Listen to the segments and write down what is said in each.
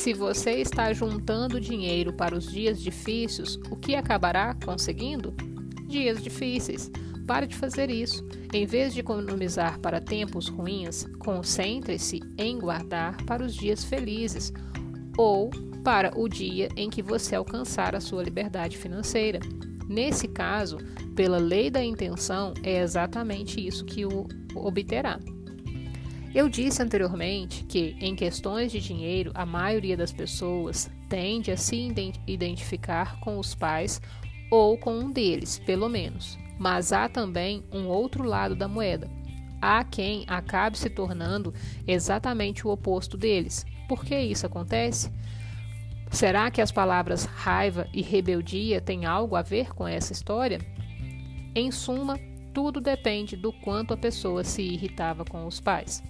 se você está juntando dinheiro para os dias difíceis, o que acabará conseguindo? Dias difíceis. Pare de fazer isso. Em vez de economizar para tempos ruins, concentre-se em guardar para os dias felizes ou para o dia em que você alcançar a sua liberdade financeira. Nesse caso, pela lei da intenção, é exatamente isso que o obterá. Eu disse anteriormente que, em questões de dinheiro, a maioria das pessoas tende a se identificar com os pais ou com um deles, pelo menos. Mas há também um outro lado da moeda. Há quem acabe se tornando exatamente o oposto deles. Por que isso acontece? Será que as palavras raiva e rebeldia têm algo a ver com essa história? Em suma, tudo depende do quanto a pessoa se irritava com os pais.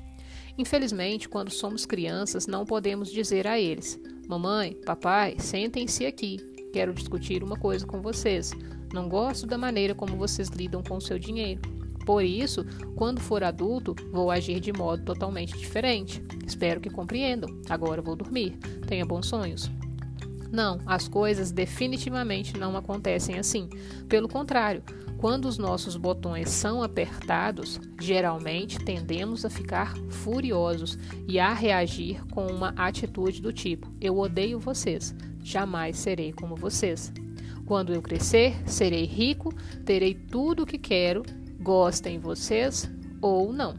Infelizmente, quando somos crianças, não podemos dizer a eles: Mamãe, papai, sentem-se aqui, quero discutir uma coisa com vocês. Não gosto da maneira como vocês lidam com o seu dinheiro. Por isso, quando for adulto, vou agir de modo totalmente diferente. Espero que compreendam. Agora vou dormir. Tenha bons sonhos. Não, as coisas definitivamente não acontecem assim. Pelo contrário, quando os nossos botões são apertados, geralmente tendemos a ficar furiosos e a reagir com uma atitude do tipo: Eu odeio vocês, jamais serei como vocês. Quando eu crescer, serei rico, terei tudo o que quero, gostem vocês ou não.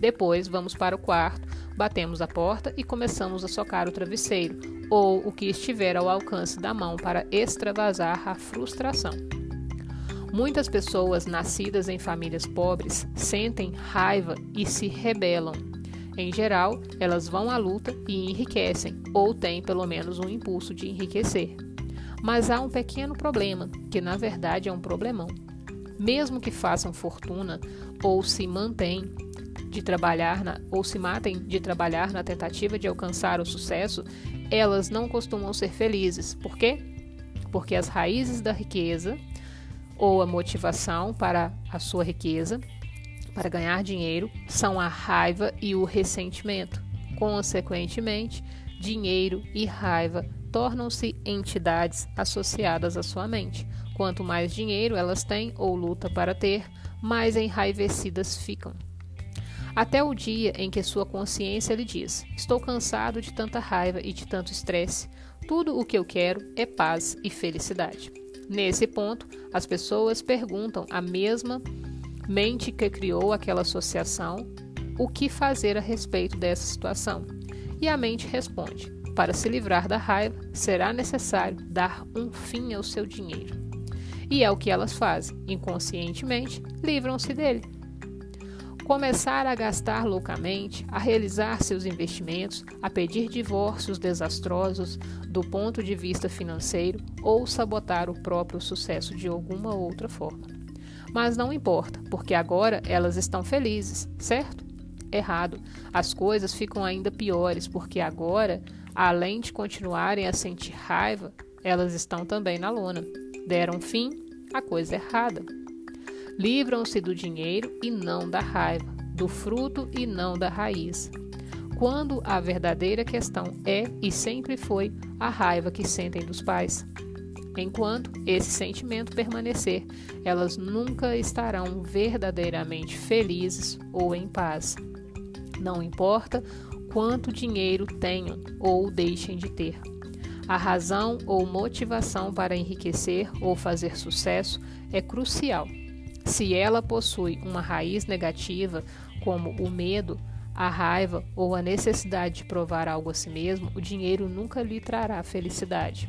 Depois vamos para o quarto, batemos a porta e começamos a socar o travesseiro ou o que estiver ao alcance da mão para extravasar a frustração. Muitas pessoas nascidas em famílias pobres sentem raiva e se rebelam. Em geral, elas vão à luta e enriquecem, ou têm pelo menos um impulso de enriquecer. Mas há um pequeno problema, que na verdade é um problemão. Mesmo que façam fortuna ou se mantêm de trabalhar na, ou se matem de trabalhar na tentativa de alcançar o sucesso, elas não costumam ser felizes. Por quê? Porque as raízes da riqueza ou a motivação para a sua riqueza, para ganhar dinheiro, são a raiva e o ressentimento. Consequentemente, dinheiro e raiva tornam-se entidades associadas à sua mente. Quanto mais dinheiro elas têm ou luta para ter, mais enraivecidas ficam. Até o dia em que sua consciência lhe diz: Estou cansado de tanta raiva e de tanto estresse. Tudo o que eu quero é paz e felicidade. Nesse ponto, as pessoas perguntam à mesma mente que criou aquela associação o que fazer a respeito dessa situação. E a mente responde: para se livrar da raiva, será necessário dar um fim ao seu dinheiro. E é o que elas fazem. Inconscientemente, livram-se dele. Começar a gastar loucamente, a realizar seus investimentos, a pedir divórcios desastrosos do ponto de vista financeiro ou sabotar o próprio sucesso de alguma outra forma. Mas não importa, porque agora elas estão felizes, certo? Errado. As coisas ficam ainda piores, porque agora Além de continuarem a sentir raiva, elas estão também na lona. Deram fim à coisa errada. Livram-se do dinheiro e não da raiva, do fruto e não da raiz. Quando a verdadeira questão é e sempre foi a raiva que sentem dos pais. Enquanto esse sentimento permanecer, elas nunca estarão verdadeiramente felizes ou em paz. Não importa quanto dinheiro tenham ou deixem de ter. A razão ou motivação para enriquecer ou fazer sucesso é crucial. Se ela possui uma raiz negativa, como o medo, a raiva ou a necessidade de provar algo a si mesmo, o dinheiro nunca lhe trará felicidade.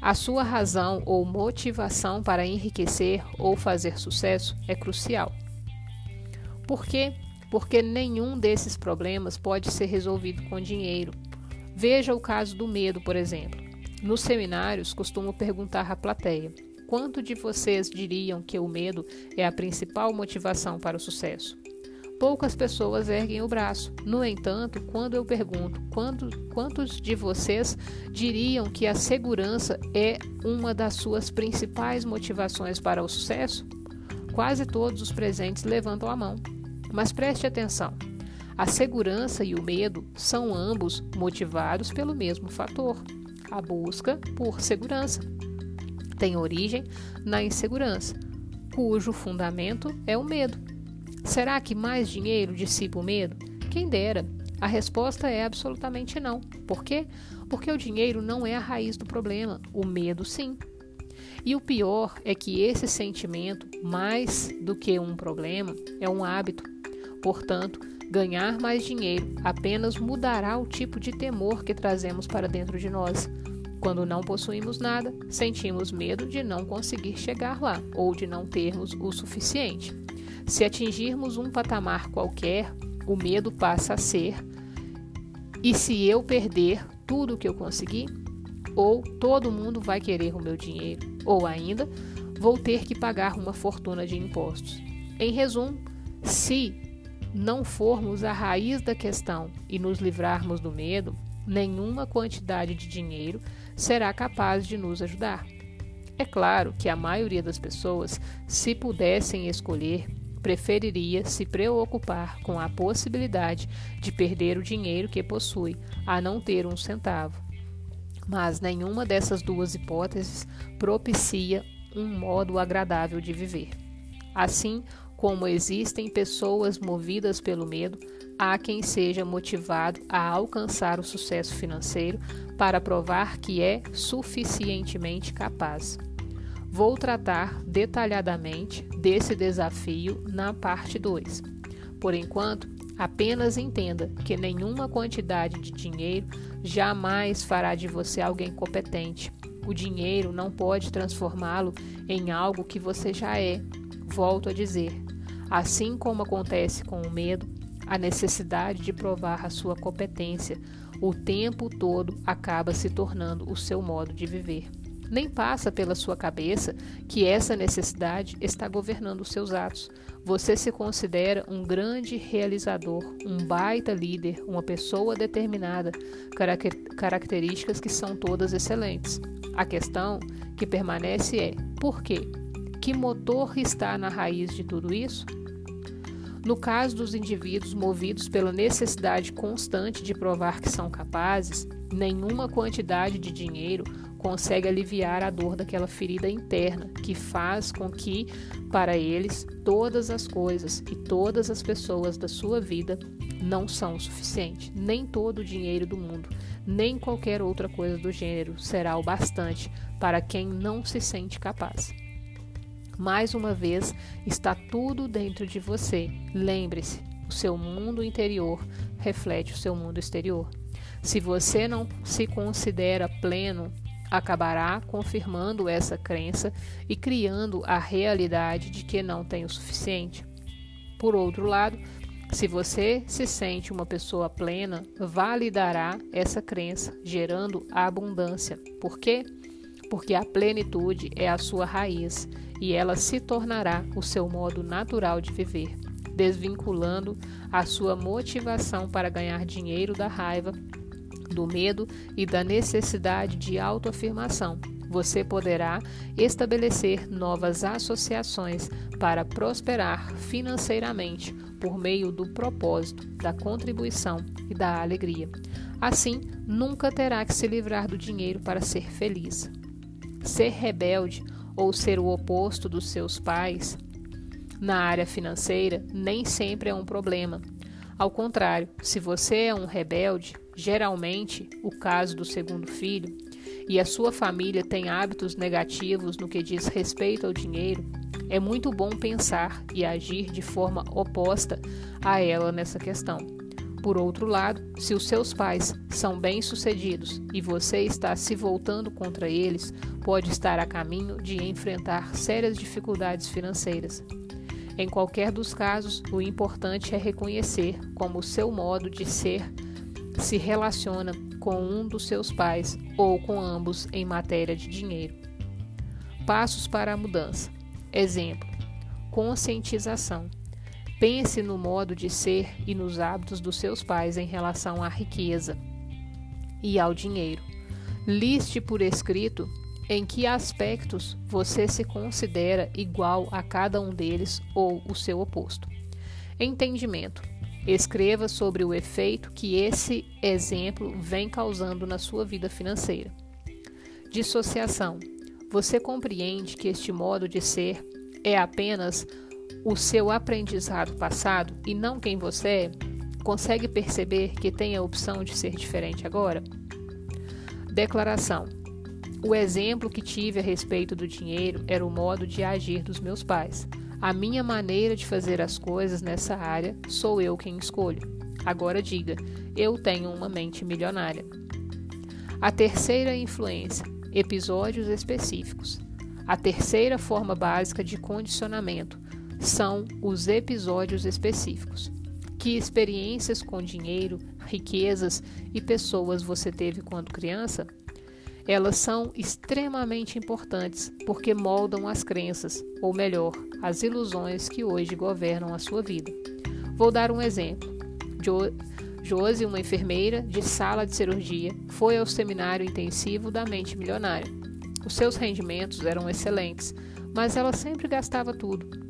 A sua razão ou motivação para enriquecer ou fazer sucesso é crucial. Por quê? porque nenhum desses problemas pode ser resolvido com dinheiro. Veja o caso do medo, por exemplo. Nos seminários, costumo perguntar à plateia: quanto de vocês diriam que o medo é a principal motivação para o sucesso? Poucas pessoas erguem o braço. No entanto, quando eu pergunto quando, quantos de vocês diriam que a segurança é uma das suas principais motivações para o sucesso, quase todos os presentes levantam a mão. Mas preste atenção: A segurança e o medo são ambos motivados pelo mesmo fator, a busca por segurança. Tem origem na insegurança, cujo fundamento é o medo. Será que mais dinheiro dissipa o medo? Quem dera. A resposta é absolutamente não. Por quê? Porque o dinheiro não é a raiz do problema, o medo sim. E o pior é que esse sentimento, mais do que um problema, é um hábito. Portanto, ganhar mais dinheiro apenas mudará o tipo de temor que trazemos para dentro de nós. Quando não possuímos nada, sentimos medo de não conseguir chegar lá ou de não termos o suficiente. Se atingirmos um patamar qualquer, o medo passa a ser: e se eu perder tudo o que eu consegui? Ou todo mundo vai querer o meu dinheiro? Ou ainda, vou ter que pagar uma fortuna de impostos. Em resumo, se não formos a raiz da questão e nos livrarmos do medo, nenhuma quantidade de dinheiro será capaz de nos ajudar. É claro que a maioria das pessoas, se pudessem escolher, preferiria se preocupar com a possibilidade de perder o dinheiro que possui, a não ter um centavo. Mas nenhuma dessas duas hipóteses propicia um modo agradável de viver. Assim como existem pessoas movidas pelo medo, há quem seja motivado a alcançar o sucesso financeiro para provar que é suficientemente capaz. Vou tratar detalhadamente desse desafio na parte 2. Por enquanto, apenas entenda que nenhuma quantidade de dinheiro jamais fará de você alguém competente. O dinheiro não pode transformá-lo em algo que você já é. Volto a dizer, assim como acontece com o medo, a necessidade de provar a sua competência o tempo todo acaba se tornando o seu modo de viver. Nem passa pela sua cabeça que essa necessidade está governando os seus atos. Você se considera um grande realizador, um baita líder, uma pessoa determinada, características que são todas excelentes. A questão que permanece é: por quê? Que motor está na raiz de tudo isso? No caso dos indivíduos movidos pela necessidade constante de provar que são capazes, nenhuma quantidade de dinheiro consegue aliviar a dor daquela ferida interna que faz com que, para eles, todas as coisas e todas as pessoas da sua vida não são o suficiente. Nem todo o dinheiro do mundo, nem qualquer outra coisa do gênero será o bastante para quem não se sente capaz. Mais uma vez, está tudo dentro de você. Lembre-se, o seu mundo interior reflete o seu mundo exterior. Se você não se considera pleno, acabará confirmando essa crença e criando a realidade de que não tem o suficiente. Por outro lado, se você se sente uma pessoa plena, validará essa crença, gerando a abundância. Por quê? Porque a plenitude é a sua raiz e ela se tornará o seu modo natural de viver, desvinculando a sua motivação para ganhar dinheiro da raiva, do medo e da necessidade de autoafirmação. Você poderá estabelecer novas associações para prosperar financeiramente por meio do propósito, da contribuição e da alegria. Assim, nunca terá que se livrar do dinheiro para ser feliz. Ser rebelde ou ser o oposto dos seus pais na área financeira nem sempre é um problema. Ao contrário, se você é um rebelde, geralmente o caso do segundo filho, e a sua família tem hábitos negativos no que diz respeito ao dinheiro, é muito bom pensar e agir de forma oposta a ela nessa questão. Por outro lado, se os seus pais são bem-sucedidos e você está se voltando contra eles, pode estar a caminho de enfrentar sérias dificuldades financeiras. Em qualquer dos casos, o importante é reconhecer como o seu modo de ser se relaciona com um dos seus pais ou com ambos em matéria de dinheiro. Passos para a mudança. Exemplo: conscientização. Pense no modo de ser e nos hábitos dos seus pais em relação à riqueza e ao dinheiro. Liste por escrito em que aspectos você se considera igual a cada um deles ou o seu oposto. Entendimento. Escreva sobre o efeito que esse exemplo vem causando na sua vida financeira. Dissociação. Você compreende que este modo de ser é apenas o seu aprendizado passado e não quem você é? Consegue perceber que tem a opção de ser diferente agora? Declaração. O exemplo que tive a respeito do dinheiro era o modo de agir dos meus pais. A minha maneira de fazer as coisas nessa área sou eu quem escolho. Agora diga: eu tenho uma mente milionária. A terceira influência: episódios específicos. A terceira forma básica de condicionamento são os episódios específicos. Que experiências com dinheiro, riquezas e pessoas você teve quando criança? Elas são extremamente importantes porque moldam as crenças, ou melhor, as ilusões que hoje governam a sua vida. Vou dar um exemplo. Jo Josie, uma enfermeira de sala de cirurgia, foi ao seminário intensivo da mente milionária. Os seus rendimentos eram excelentes, mas ela sempre gastava tudo.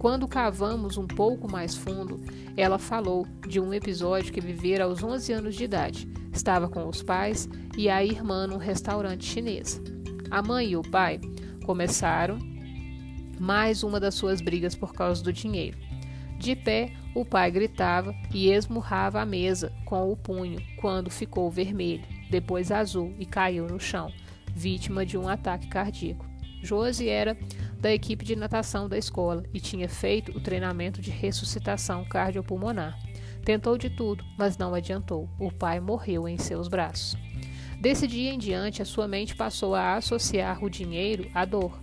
Quando cavamos um pouco mais fundo, ela falou de um episódio que vivera aos 11 anos de idade. Estava com os pais e a irmã num restaurante chinês. A mãe e o pai começaram mais uma das suas brigas por causa do dinheiro. De pé, o pai gritava e esmurrava a mesa com o punho quando ficou vermelho, depois azul e caiu no chão, vítima de um ataque cardíaco. Josi era da equipe de natação da escola e tinha feito o treinamento de ressuscitação cardiopulmonar. Tentou de tudo, mas não adiantou. O pai morreu em seus braços. Desse dia em diante, a sua mente passou a associar o dinheiro à dor.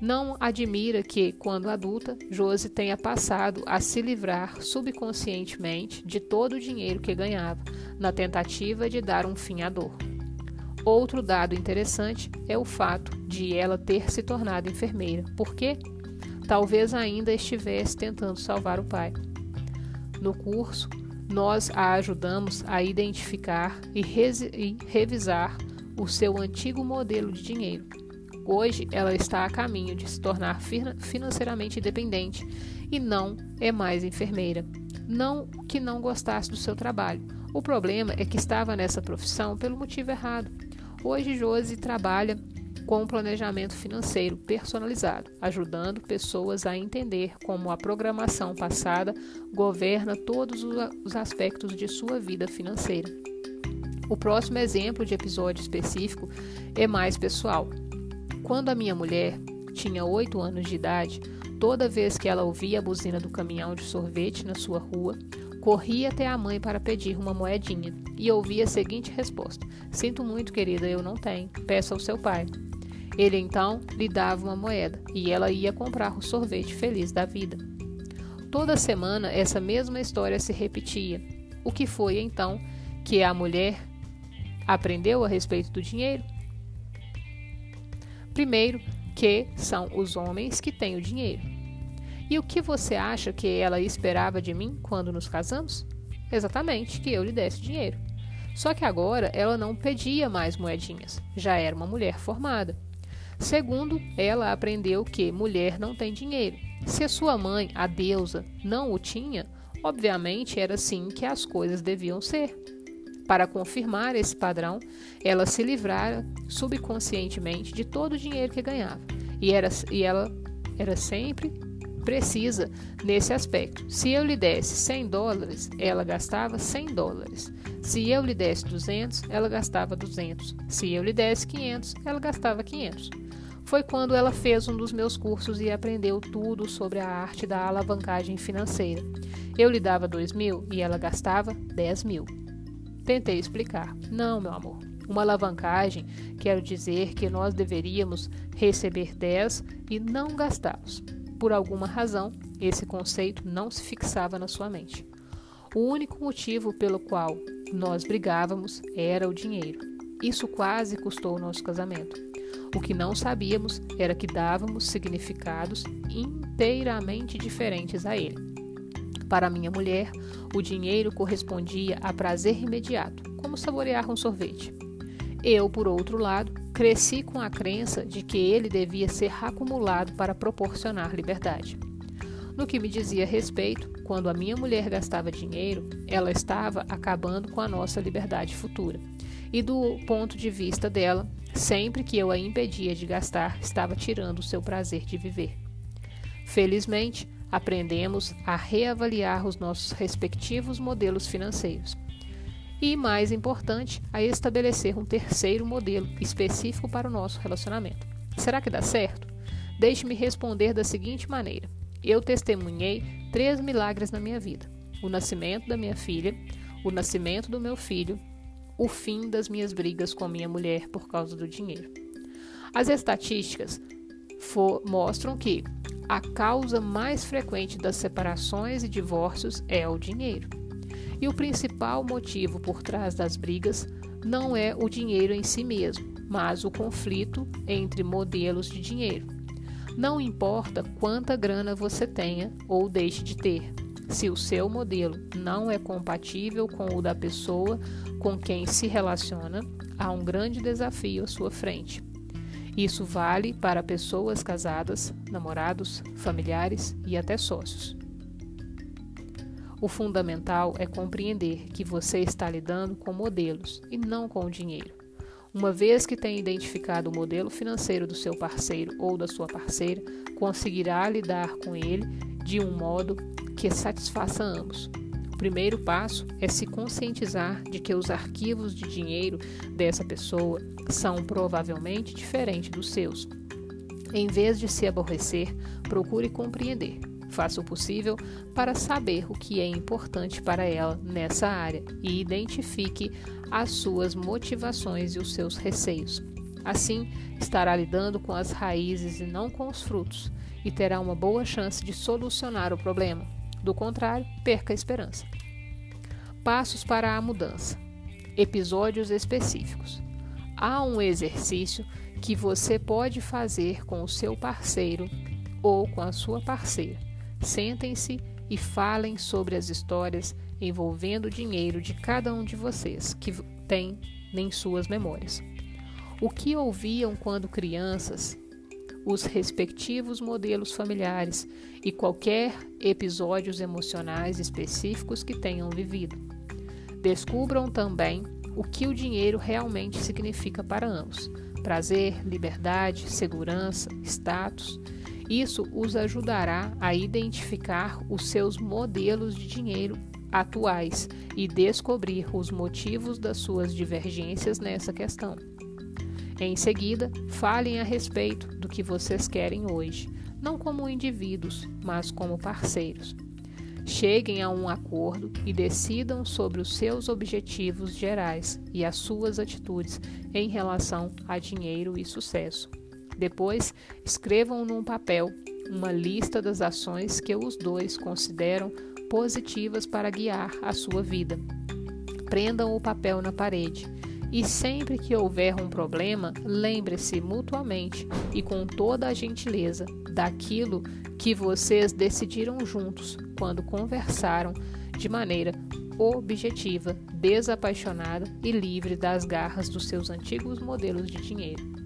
Não admira que, quando adulta, Josie tenha passado a se livrar subconscientemente de todo o dinheiro que ganhava, na tentativa de dar um fim à dor. Outro dado interessante é o fato de ela ter se tornado enfermeira. Por quê? Talvez ainda estivesse tentando salvar o pai. No curso, nós a ajudamos a identificar e, e revisar o seu antigo modelo de dinheiro. Hoje, ela está a caminho de se tornar financeiramente independente e não é mais enfermeira. Não que não gostasse do seu trabalho. O problema é que estava nessa profissão pelo motivo errado. Hoje, Josi trabalha com planejamento financeiro personalizado, ajudando pessoas a entender como a programação passada governa todos os aspectos de sua vida financeira. O próximo exemplo de episódio específico é mais pessoal. Quando a minha mulher tinha 8 anos de idade, toda vez que ela ouvia a buzina do caminhão de sorvete na sua rua, corria até a mãe para pedir uma moedinha e ouvia a seguinte resposta: Sinto muito, querida, eu não tenho. Peça ao seu pai. Ele então lhe dava uma moeda e ela ia comprar o sorvete feliz da vida. Toda semana essa mesma história se repetia. O que foi então que a mulher aprendeu a respeito do dinheiro? Primeiro, que são os homens que têm o dinheiro. E o que você acha que ela esperava de mim quando nos casamos? Exatamente, que eu lhe desse dinheiro. Só que agora ela não pedia mais moedinhas, já era uma mulher formada. Segundo, ela aprendeu que mulher não tem dinheiro. Se a sua mãe, a deusa, não o tinha, obviamente era assim que as coisas deviam ser. Para confirmar esse padrão, ela se livrara subconscientemente de todo o dinheiro que ganhava. E, era, e ela era sempre precisa nesse aspecto. Se eu lhe desse 100 dólares, ela gastava 100 dólares. Se eu lhe desse 200, ela gastava 200. Se eu lhe desse 500, ela gastava 500 foi quando ela fez um dos meus cursos e aprendeu tudo sobre a arte da alavancagem financeira. Eu lhe dava dois mil e ela gastava dez mil. Tentei explicar. Não, meu amor. Uma alavancagem quer dizer que nós deveríamos receber 10 e não gastá-los. Por alguma razão, esse conceito não se fixava na sua mente. O único motivo pelo qual nós brigávamos era o dinheiro. Isso quase custou o nosso casamento. O que não sabíamos era que dávamos significados inteiramente diferentes a ele. Para minha mulher, o dinheiro correspondia a prazer imediato, como saborear um sorvete. Eu, por outro lado, cresci com a crença de que ele devia ser acumulado para proporcionar liberdade. No que me dizia respeito, quando a minha mulher gastava dinheiro, ela estava acabando com a nossa liberdade futura. E do ponto de vista dela, sempre que eu a impedia de gastar, estava tirando o seu prazer de viver. Felizmente, aprendemos a reavaliar os nossos respectivos modelos financeiros. E, mais importante, a estabelecer um terceiro modelo específico para o nosso relacionamento. Será que dá certo? Deixe-me responder da seguinte maneira: eu testemunhei três milagres na minha vida: o nascimento da minha filha, o nascimento do meu filho, o fim das minhas brigas com a minha mulher por causa do dinheiro. As estatísticas for, mostram que a causa mais frequente das separações e divórcios é o dinheiro. E o principal motivo por trás das brigas não é o dinheiro em si mesmo, mas o conflito entre modelos de dinheiro. Não importa quanta grana você tenha ou deixe de ter, se o seu modelo não é compatível com o da pessoa com quem se relaciona, há um grande desafio à sua frente. Isso vale para pessoas casadas, namorados, familiares e até sócios. O fundamental é compreender que você está lidando com modelos e não com o dinheiro. Uma vez que tenha identificado o modelo financeiro do seu parceiro ou da sua parceira, conseguirá lidar com ele de um modo que satisfaça ambos primeiro passo é se conscientizar de que os arquivos de dinheiro dessa pessoa são provavelmente diferentes dos seus. Em vez de se aborrecer, procure compreender. Faça o possível para saber o que é importante para ela nessa área e identifique as suas motivações e os seus receios. Assim, estará lidando com as raízes e não com os frutos, e terá uma boa chance de solucionar o problema. Do contrário, perca a esperança. Passos para a mudança. Episódios específicos. Há um exercício que você pode fazer com o seu parceiro ou com a sua parceira. Sentem-se e falem sobre as histórias envolvendo o dinheiro de cada um de vocês que tem em suas memórias. O que ouviam quando crianças os respectivos modelos familiares e qualquer episódios emocionais específicos que tenham vivido. Descubram também o que o dinheiro realmente significa para ambos: prazer, liberdade, segurança, status. Isso os ajudará a identificar os seus modelos de dinheiro atuais e descobrir os motivos das suas divergências nessa questão. Em seguida, falem a respeito do que vocês querem hoje, não como indivíduos, mas como parceiros. Cheguem a um acordo e decidam sobre os seus objetivos gerais e as suas atitudes em relação a dinheiro e sucesso. Depois, escrevam num papel uma lista das ações que os dois consideram positivas para guiar a sua vida. Prendam o papel na parede e sempre que houver um problema, lembre-se mutuamente e com toda a gentileza daquilo que vocês decidiram juntos quando conversaram de maneira objetiva, desapaixonada e livre das garras dos seus antigos modelos de dinheiro.